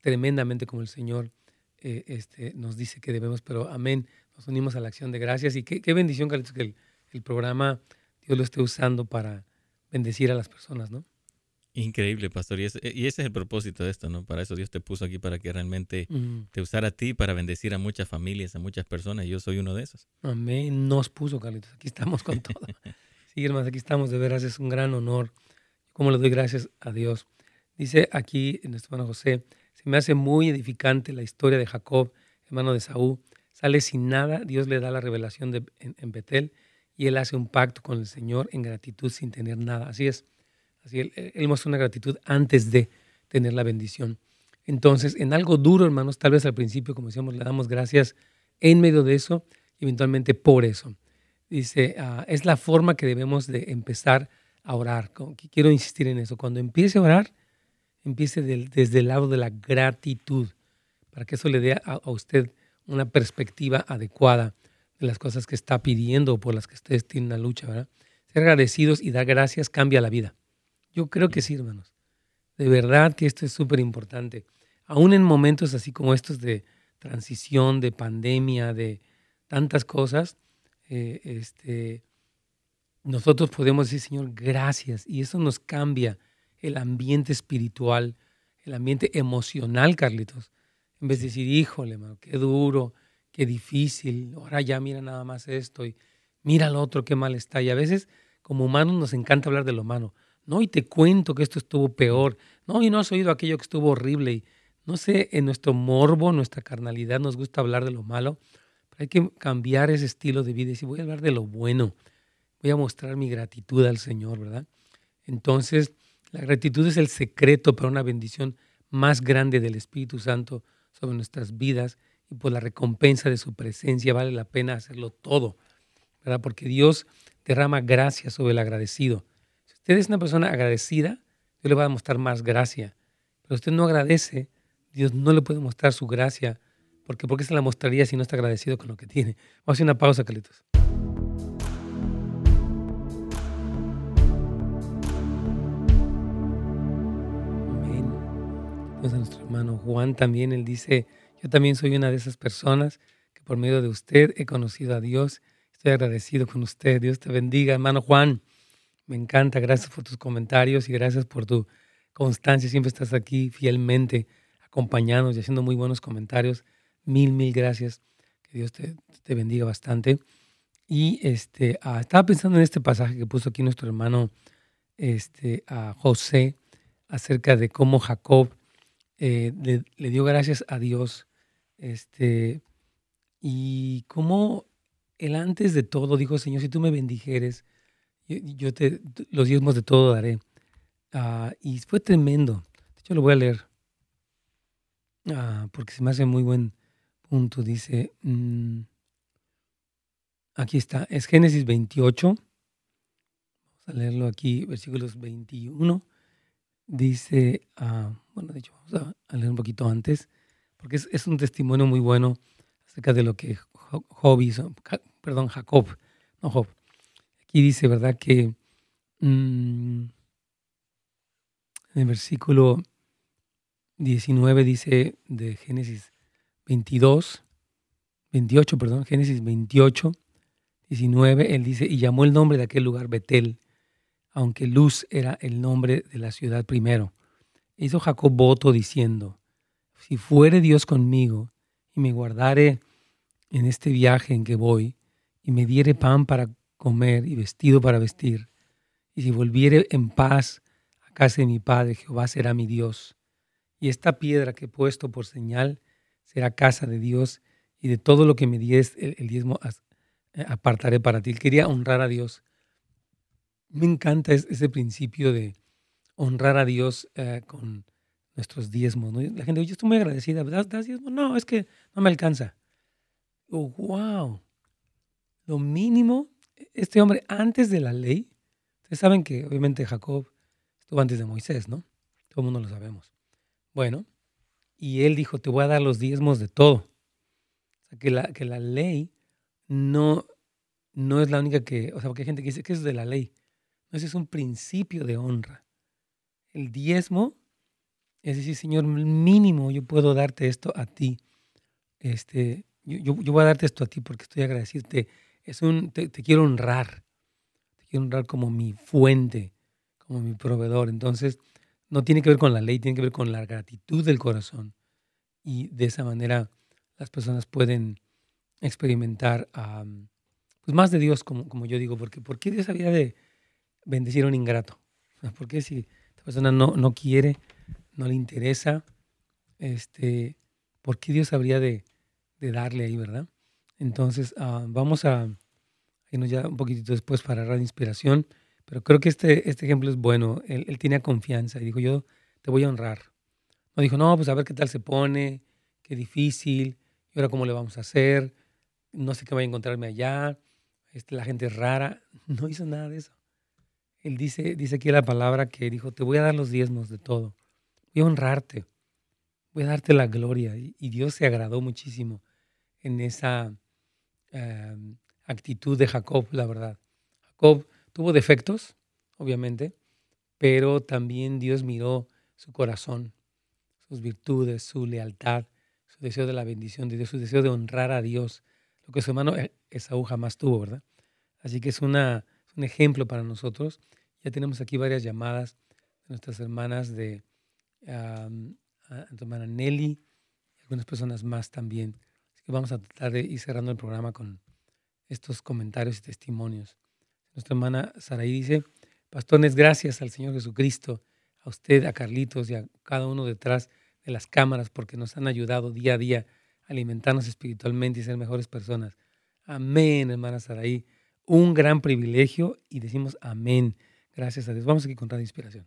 tremendamente como el Señor eh, este, nos dice que debemos, pero amén, nos unimos a la acción de gracias y qué, bendición, Carlitos, que el, programa Dios lo esté usando para bendecir a las personas, ¿no? Increíble, pastor. Y ese, y ese, es el propósito de esto, ¿no? Para eso Dios te puso aquí, para que realmente te usara a ti, para bendecir a muchas familias, a muchas personas. Y yo soy uno de esos. Amén. Nos puso, Carlitos. Aquí estamos con todo. [laughs] sí, hermanos, aquí estamos. De veras, es un gran honor. Como le doy gracias a Dios. Dice aquí nuestro hermano José, me hace muy edificante la historia de Jacob, hermano de Saúl. Sale sin nada, Dios le da la revelación en, Betel y él hace un pacto con el Señor en gratitud sin tener nada. Así es. Así él, él muestra una gratitud antes de tener la bendición. Entonces, en algo duro, hermanos, tal vez al principio, como decíamos, le damos gracias en medio de eso eventualmente por eso. Dice, ah, es la forma que debemos de empezar a orar. Quiero insistir en eso. Cuando empiece a orar, empiece desde el lado de la gratitud, para que eso le dé a, usted una perspectiva adecuada de las cosas que está pidiendo o por las que ustedes tienen la lucha, ¿verdad? Ser agradecidos y dar gracias cambia la vida. Yo creo que sí, hermanos. De verdad que esto es súper importante. Aún en momentos así como estos de transición, de pandemia, de tantas cosas, eh, este, nosotros podemos decir, Señor, gracias. Y eso nos cambia el ambiente espiritual, el ambiente emocional, Carlitos. En vez de decir, híjole, qué duro, qué difícil, ahora ya mira nada más esto y mira lo otro, qué mal está. Y a veces, como humanos, nos encanta hablar de lo malo. No, y te cuento que esto estuvo peor. No, y no has oído aquello que estuvo horrible. Y no sé, en nuestro morbo, nuestra carnalidad, nos gusta hablar de lo malo. Pero hay que cambiar ese estilo de vida y decir, voy a hablar de lo bueno. Voy a mostrar mi gratitud al Señor, ¿verdad? Entonces, la gratitud es el secreto para una bendición más grande del Espíritu Santo sobre nuestras vidas y por la recompensa de su presencia vale la pena hacerlo todo, ¿verdad? Porque Dios derrama gracia sobre el agradecido. Si usted es una persona agradecida, Dios le va a mostrar más gracia. Pero usted no agradece, Dios no le puede mostrar su gracia, porque ¿por qué se la mostraría si no está agradecido con lo que tiene? Vamos a hacer una pausa, Carlitos. A nuestro hermano Juan también, él dice, yo también soy una de esas personas que por medio de usted he conocido a Dios. Estoy agradecido con usted. Dios te bendiga, hermano Juan. Me encanta. Gracias por tus comentarios y gracias por tu constancia. Siempre estás aquí fielmente acompañándonos y haciendo muy buenos comentarios. Mil, mil gracias. Que Dios te, bendiga bastante. Y este, ah, estaba pensando en este pasaje que puso aquí nuestro hermano este, a José acerca de cómo Jacob eh, le, dio gracias a Dios. Este, y como él antes de todo dijo, Señor, si tú me bendijeres, yo, te, los diezmos de todo daré. Ah, y fue tremendo. De hecho, lo voy a leer. Ah, porque se me hace muy buen punto. Dice, mm, aquí está, es Génesis 28. Vamos a leerlo aquí, versículos 21 dice, uh, bueno, de hecho, vamos a, leer un poquito antes, porque es, es, un testimonio muy bueno acerca de lo que Job hizo, perdón, Jacob, no Job, Aquí dice, ¿verdad? Que mm, en el versículo 19 dice de Génesis 22, 28, perdón, Génesis 28, 19, él dice, y llamó el nombre de aquel lugar Betel, aunque Luz era el nombre de la ciudad primero. Hizo Jacob voto diciendo, si fuere Dios conmigo y me guardare en este viaje en que voy, y me diere pan para comer y vestido para vestir, y si volviere en paz a casa de mi padre, Jehová será mi Dios. Y esta piedra que he puesto por señal será casa de Dios, y de todo lo que me dieres el, diezmo eh, apartaré para ti. Quería honrar a Dios. Me encanta ese principio de honrar a Dios eh, con nuestros diezmos. La gente, yo estoy muy agradecida. ¿Das, diezmo? No, es que no me alcanza. Oh, wow. Lo mínimo, este hombre antes de la ley, ustedes saben que obviamente Jacob estuvo antes de Moisés, ¿no? Todo el mundo lo sabemos. Bueno, y él dijo, te voy a dar los diezmos de todo. O sea, que la, que la ley no, no es la única que, o sea, porque hay gente que dice que es de la ley. Ese es un principio de honra. El diezmo es decir, Señor, mínimo yo puedo darte esto a ti. Este, yo, yo, voy a darte esto a ti porque estoy agradecido. Te, es un, te, quiero honrar. Te quiero honrar como mi fuente, como mi proveedor. Entonces, no tiene que ver con la ley, tiene que ver con la gratitud del corazón. Y de esa manera las personas pueden experimentar pues más de Dios, como, como yo digo, porque ¿por qué Dios había de bendecir un ingrato? [laughs] ¿Por qué si esta persona no, no quiere, no le interesa, este, ¿por qué Dios habría de, darle ahí, verdad? Entonces, ah, vamos a irnos ya un poquitito después para Radio Inspiración, pero creo que este, este ejemplo es bueno. Él, él confianza y dijo, yo te voy a honrar. No dijo, no, pues a ver qué tal se pone, qué difícil, y ahora cómo le vamos a hacer, no sé qué voy a encontrarme allá, este, la gente es rara. [laughs] No hizo nada de eso. Él dice, dice aquí la palabra que dijo, te voy a dar los diezmos de todo. Voy a honrarte. Voy a darte la gloria. Y, Dios se agradó muchísimo en esa em, actitud de Jacob, la verdad. Jacob tuvo defectos, obviamente, pero también Dios miró su corazón, sus virtudes, su lealtad, su deseo de la bendición de Dios, su deseo de honrar a Dios, lo que su hermano e, Esaú jamás tuvo, ¿verdad? Así que es, una, un ejemplo para nosotros. Ya tenemos aquí varias llamadas de nuestras hermanas de tu hermana Nelly y algunas personas más también. Así que vamos a tratar de ir cerrando el programa con estos comentarios y testimonios. Nuestra hermana Saraí dice, pastores, gracias al Señor Jesucristo, a usted, a Carlitos y a cada uno detrás de las cámaras porque nos han ayudado día a día a alimentarnos espiritualmente y ser mejores personas. Amén, hermana Saraí. Un gran privilegio y decimos amén. Gracias a Dios. Vamos aquí con de Inspiración.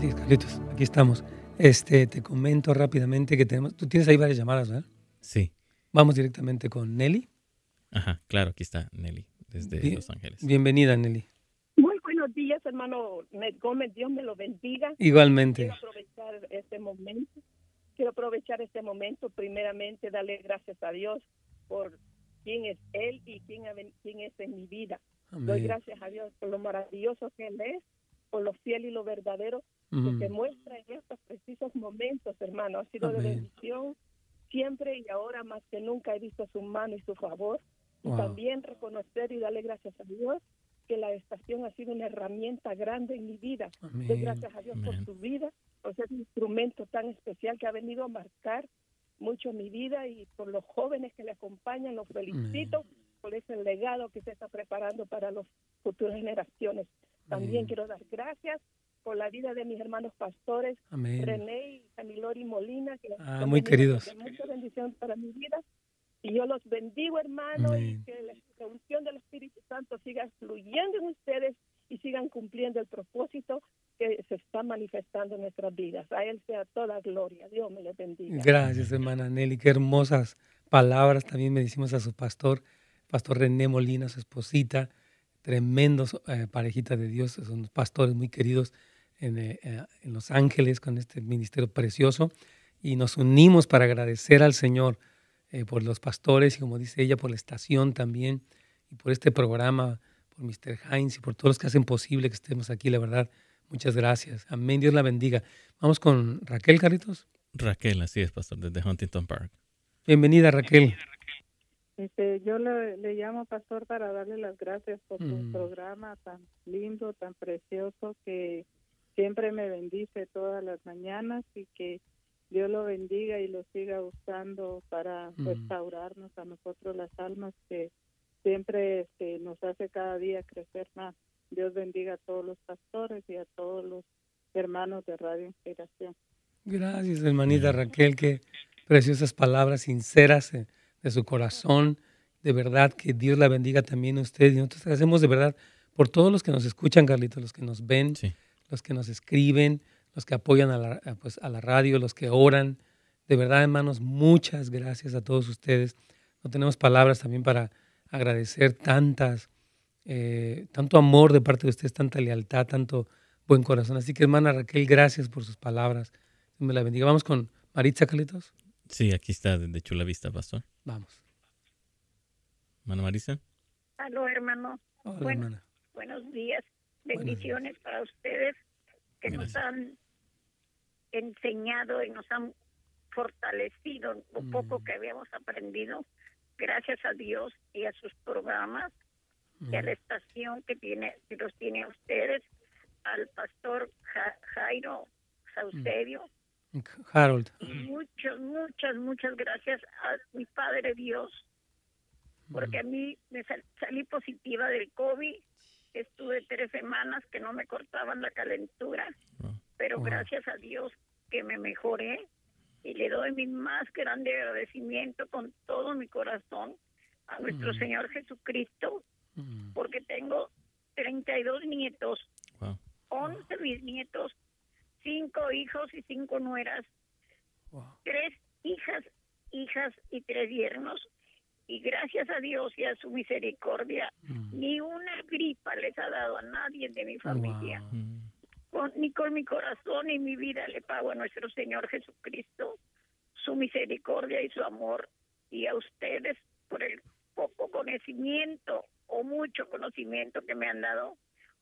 Sí, Carlitos, aquí estamos. Este, te comento rápidamente que tenemos, tú tienes ahí varias llamadas, ¿verdad? Sí. Vamos directamente con Nelly. Ajá, claro, aquí está Nelly, desde Los Ángeles. Bienvenida, Nelly. Muy buenos días, hermano Gómez, Dios me lo bendiga. Igualmente. Quiero aprovechar este momento, quiero aprovechar este momento, primeramente, darle gracias a Dios por quién es Él y quién, quién es en mi vida. Doy gracias a Dios por lo maravilloso que Él es por lo fiel y lo verdadero que se muestra en estos precisos momentos, hermano. Ha sido de bendición siempre y ahora más que nunca he visto su mano y su favor. Y también reconocer y darle gracias a Dios que la estación ha sido una herramienta grande en mi vida. Doy gracias a Dios por su vida, por ser un instrumento tan especial que ha venido a marcar mucho mi vida y por los jóvenes que le acompañan, los felicito por ese legado que se está preparando para las futuras generaciones. También quiero dar gracias por la vida de mis hermanos pastores, René y Camilori Molina, que ah, muy queridos. Mucha bendición para mi vida. Y yo los bendigo, hermano, y que la unción del Espíritu Santo siga fluyendo en ustedes y sigan cumpliendo el propósito que se está manifestando en nuestras vidas. A Él sea toda gloria. Dios me le bendiga. Gracias, hermana Nelly. Qué hermosas palabras también me decimos a su pastor, Pastor René Molina, su esposita tremendos eh, parejitas de Dios, son pastores muy queridos en, eh, eh, en, Los Ángeles con este ministerio precioso. y nos unimos para agradecer al Señor eh, por los pastores y como dice ella, por la estación también y por este programa, por Mr. Heinz y por todos los que hacen posible que estemos aquí, la verdad. Muchas gracias. Amén. Dios la bendiga. Vamos con Raquel Carlitos. Raquel, así es, pastor, desde Huntington Park. Bienvenida, Raquel. Este, yo le, llamo, pastor, para darle las gracias por su mm. programa tan lindo, tan precioso, que siempre me bendice todas las mañanas y que Dios lo bendiga y lo siga usando para mm. restaurarnos a nosotros las almas que siempre este, nos hace cada día crecer más. Dios bendiga a todos los pastores y a todos los hermanos de Radio Inspiración. Gracias, hermanita Raquel, qué preciosas palabras sinceras de su corazón. De verdad, que Dios la bendiga también a usted. Y nosotros hacemos de verdad por todos los que nos escuchan, Carlitos, los que nos ven, los que nos escriben, los que apoyan a la, pues, a la radio, los que oran. De verdad, hermanos, muchas gracias a todos ustedes. No tenemos palabras también para agradecer tantas, eh, tanto amor de parte de ustedes, tanta lealtad, tanto buen corazón. Así que, hermana Raquel, gracias por sus palabras. Dios me la bendiga. Vamos con Maritza, Carlitos. Sí, aquí está, de Chula Vista, pastor. Vamos. Hermana Marisa. Aló, hermano. Hola, Buenos días. Bendiciones para ustedes que nos han enseñado y nos han fortalecido un poco mm. que habíamos aprendido gracias a Dios y a sus programas y a la estación que tiene que los tiene a ustedes al pastor Jairo Saucerio Harold. Muchas, muchas, muchas gracias a mi Padre Dios, porque a mí me salí positiva del COVID. Estuve tres semanas que no me cortaban la calentura, pero gracias a Dios que me mejoré y le doy mi más grande agradecimiento con todo mi corazón a nuestro Señor Jesucristo, porque tengo 32 nietos, 11 bisnietos cinco hijos y cinco nueras, tres hijas, hijas y tres yernos. Y gracias a Dios y a su misericordia, mm. ni una gripa les ha dado a nadie de mi familia. ni con mi corazón ni mi vida le pago a nuestro Señor Jesucristo su misericordia y su amor. Y a ustedes por el poco conocimiento o mucho conocimiento que me han dado.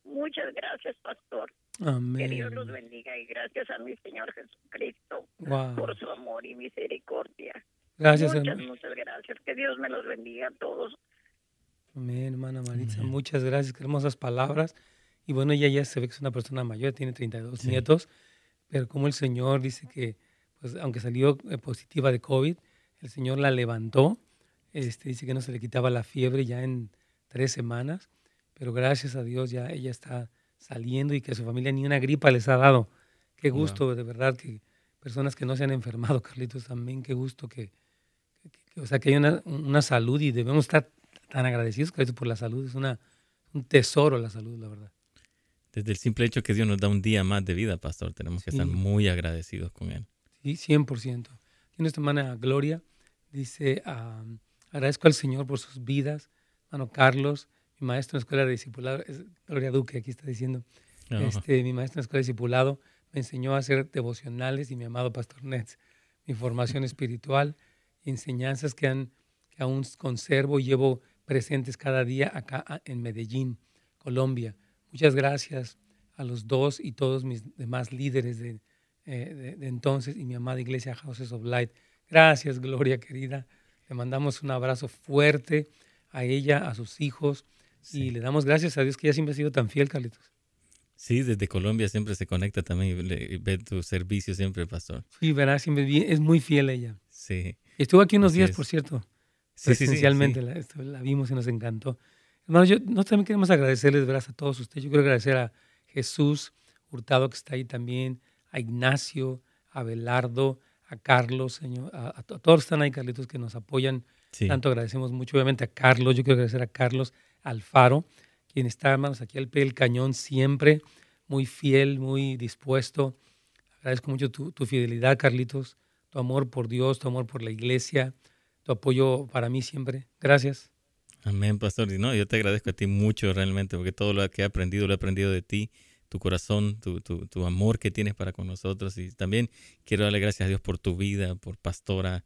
Muchas gracias, pastor. Que Dios los bendiga y gracias a mi Señor Jesucristo por su amor y misericordia. Gracias, muchas, muchas gracias. Que Dios me los bendiga a todos. Amén, hermana Maritza. Muchas gracias. Qué hermosas palabras. Y bueno, ella ya se ve que es una persona mayor, tiene 32 nietos, pero como el Señor dice que, pues aunque salió eh, positiva de COVID, el Señor la levantó. Este, dice que no se le quitaba la fiebre ya en tres semanas, pero gracias a Dios ya ella está saliendo y que a su familia ni una gripa les ha dado. Qué gusto, de verdad, que personas que no se han enfermado, Carlitos, también, qué gusto que, o sea, que hay una, una, salud y debemos estar tan agradecidos, Carlitos, por la salud. Es una, un tesoro la salud, la verdad. Desde el simple hecho que Dios nos da un día más de vida, pastor, tenemos que estar muy agradecidos con Él. Sí, 100%. Tiene nuestra hermana Gloria, dice, agradezco al Señor por sus vidas, hermano Carlos, mi maestro en la escuela de discipulado, es Gloria Duque, aquí está diciendo, este, mi maestro en la escuela de discipulado me enseñó a hacer devocionales y mi amado Pastor Nets, mi formación espiritual enseñanzas que, han, que aún conservo y llevo presentes cada día acá en Medellín, Colombia. Muchas gracias a los dos y todos mis demás líderes de, eh, de, entonces y mi amada iglesia Houses of Light. Gracias, Gloria querida. Le mandamos un abrazo fuerte a ella, a sus hijos, y le damos gracias a Dios que ella siempre ha sido tan fiel, Carlitos. Sí, desde Colombia siempre se conecta también y ve tu servicio siempre, pastor. Sí, verá, siempre es muy fiel ella. Sí. Estuvo aquí unos días, por cierto. Sí, presencialmente la, vimos y nos encantó. Hermanos, yo, nosotros también queremos agradecerles, verás, a todos ustedes. Yo quiero agradecer a Jesús Hurtado, que está ahí también, a Ignacio, a Belardo, a Carlos, señor, a, todos los que están ahí, Carlitos, que nos apoyan. Tanto agradecemos mucho, obviamente, a Carlos. Yo quiero agradecer a Carlos, Alfaro, quien está, hermanos, aquí al pie del cañón siempre, muy fiel, muy dispuesto. Agradezco mucho tu, fidelidad, Carlitos, tu amor por Dios, tu amor por la iglesia, tu apoyo para mí siempre. Gracias. Amén, pastor. no, yo te agradezco a ti mucho realmente, porque todo lo que he aprendido lo he aprendido de ti. tu corazón, tu, tu, tu, amor que tienes para con nosotros. Y también quiero darle gracias a Dios por tu vida, por pastora,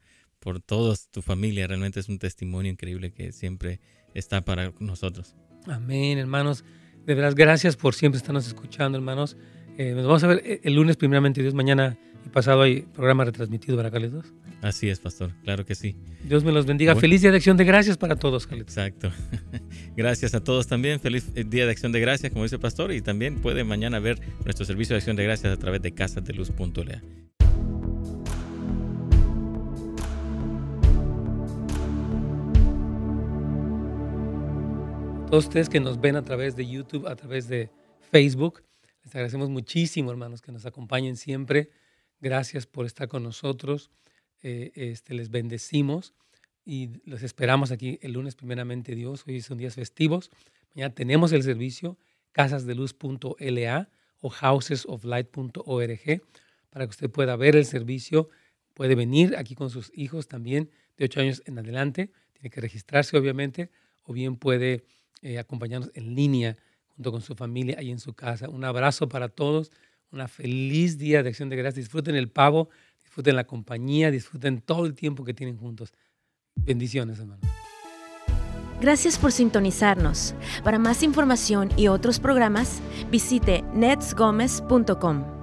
por toda tu familia. Realmente es un testimonio increíble que siempre está para nosotros. Amén, hermanos. De verdad, gracias por siempre estarnos escuchando, hermanos. Eh, nos vamos a ver eh, el lunes, primeramente Dios. Mañana y pasado hay programa retransmitido para Carlitos. Así es, pastor. Claro que sí. Dios me los bendiga. Feliz Día de Acción de Gracias para todos, Carlitos. Exacto. [laughs] Gracias a todos también. Feliz eh, Día de Acción de Gracias, como dice el pastor. Y también puede mañana ver nuestro servicio de Acción de Gracias a través de casadeluz.la. Todos ustedes que nos ven a través de YouTube, a través de Facebook, les agradecemos muchísimo, hermanos, que nos acompañen siempre. Gracias por estar con nosotros. Eh, este, les bendecimos y los esperamos aquí el lunes, primeramente Dios. Hoy son días festivos. Mañana tenemos el servicio casasdeluz.la o housesoflight.org para que usted pueda ver el servicio. Puede venir aquí con sus hijos también de 8 años en adelante. Tiene que registrarse, obviamente, o bien puede eh, acompañarnos en línea junto con su familia ahí en su casa. Un abrazo para todos, una feliz día de acción de gracias. Disfruten el pavo, disfruten la compañía, disfruten todo el tiempo que tienen juntos. Bendiciones, hermanos. Gracias por sintonizarnos. Para más información y otros programas, visite netsgomez.com.